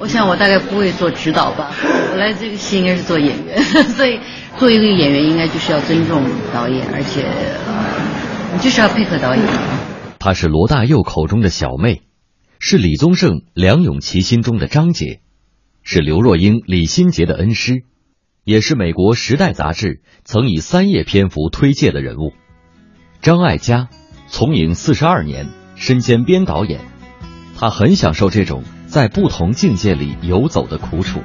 我想我大概不会做指导吧，我来这个戏应该是做演员，所以做一个演员应该就是要尊重导演，而且你就是要配合导演。她是罗大佑口中的小妹，是李宗盛梁咏琪心中的张姐，是刘若英李心洁的恩师，也是美国《时代》杂志曾以三页篇幅推介的人物。张艾嘉从影四十二年，身兼编导演，她很享受这种。在不同境界里游走的苦楚。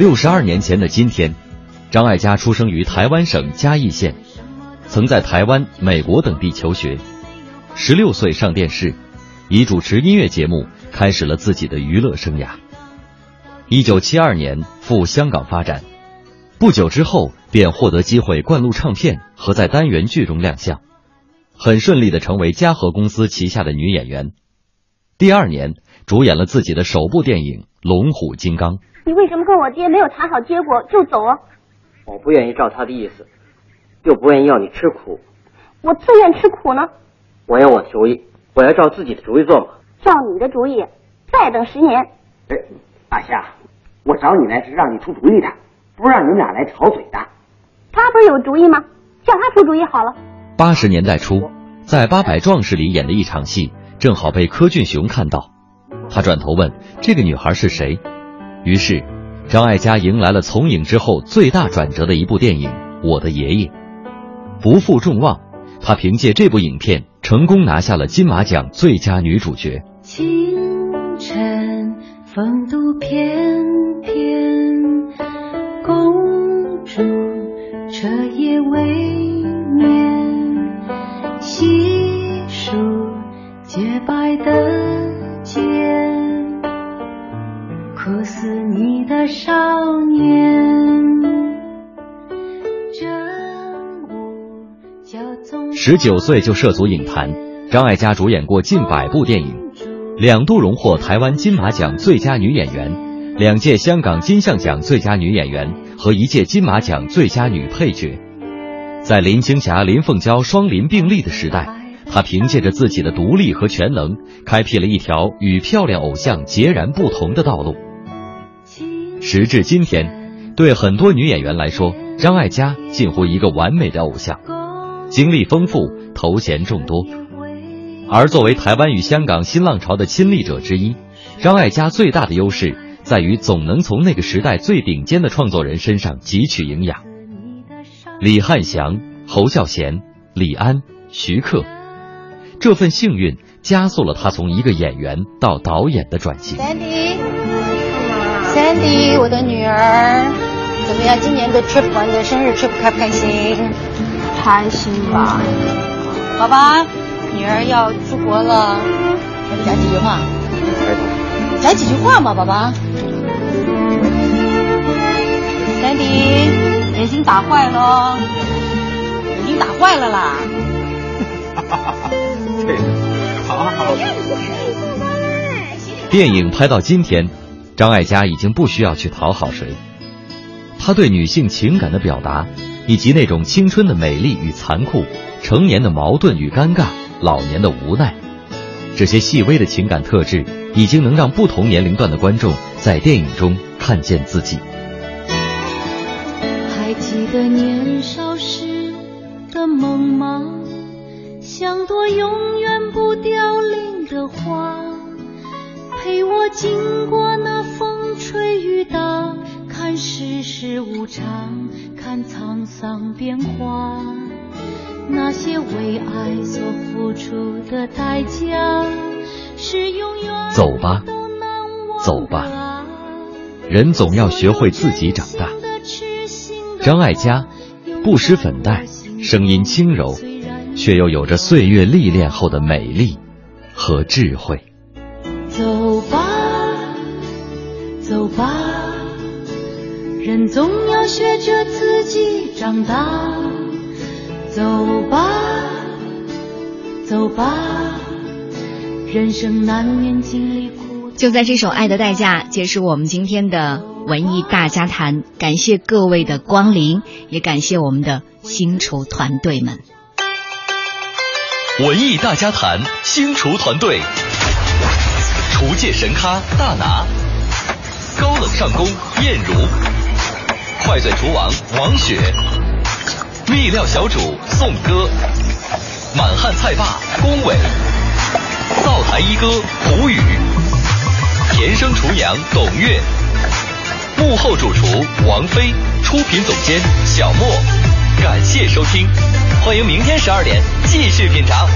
六十二年前的今天，张艾嘉出生于台湾省嘉义县，曾在台湾、美国等地求学。十六岁上电视，以主持音乐节目开始了自己的娱乐生涯。一九七二年赴香港发展，不久之后便获得机会灌录唱片和在单元剧中亮相，很顺利的成为嘉禾公司旗下的女演员。第二年主演了自己的首部电影《龙虎金刚》。你为什么跟我爹没有谈好结果就走啊？我不愿意照他的意思，又不愿意要你吃苦。我自愿吃苦呢。我要我的主意，我要照自己的主意做嘛。照你的主意，再等十年。哎，大夏，我找你来是让你出主意的，不是让你们俩来吵嘴的。他不是有主意吗？叫他出主意好了。八十年代初，在《八百壮士》里演的一场戏，正好被柯俊雄看到，他转头问：“这个女孩是谁？”于是，张艾嘉迎来了从影之后最大转折的一部电影《我的爷爷》，不负众望，她凭借这部影片成功拿下了金马奖最佳女主角。清晨风度翩翩，似你的少年。十九岁就涉足影坛，张艾嘉主演过近百部电影，两度荣获台湾金马奖最佳女演员，两届香港金像奖最佳女演员和一届金马奖最佳女配角。在林青霞、林凤娇双林并立的时代，她凭借着自己的独立和全能，开辟了一条与漂亮偶像截然不同的道路。时至今天，对很多女演员来说，张艾嘉近乎一个完美的偶像，经历丰富，头衔众多。而作为台湾与香港新浪潮的亲历者之一，张艾嘉最大的优势在于总能从那个时代最顶尖的创作人身上汲取营养。李汉祥、侯孝贤、李安、徐克，这份幸运加速了他从一个演员到导演的转型。Sandy，我的女儿，怎么样？今年的 trip 玩的生日 trip 开不开心？开心吧。宝宝，女儿要出国了，讲几句话。讲几句话嘛，宝宝。Sandy，眼睛打坏了，眼睛打坏了啦。哈哈哈！对，好好好。电影拍到今天。张艾嘉已经不需要去讨好谁，他对女性情感的表达，以及那种青春的美丽与残酷，成年的矛盾与尴尬，老年的无奈，这些细微的情感特质，已经能让不同年龄段的观众在电影中看见自己。还记得年少时的梦吗？像朵永远不凋零的花。陪我经过那风吹雨打，看世事无常，看沧桑变化。那些为爱所付出的代价，是永远走吧，走吧，人总要学会自己长大。张艾嘉，不施粉黛，声音轻柔，却又有着岁月历练后的美丽和智慧。吧，人总要学着自己长大。走吧，走吧，人生难免经历苦。就在这首《爱的代价》结束我们今天的文艺大家谈，感谢各位的光临，也感谢我们的星厨团队们。文艺大家谈，星厨团队，厨界神咖大拿，高冷上宫燕如，快嘴厨王王雪。秘料小主宋歌，满汉菜霸龚伟，灶台一哥胡宇，田生厨娘董月，幕后主厨王菲，出品总监小莫。感谢收听，欢迎明天十二点继续品尝。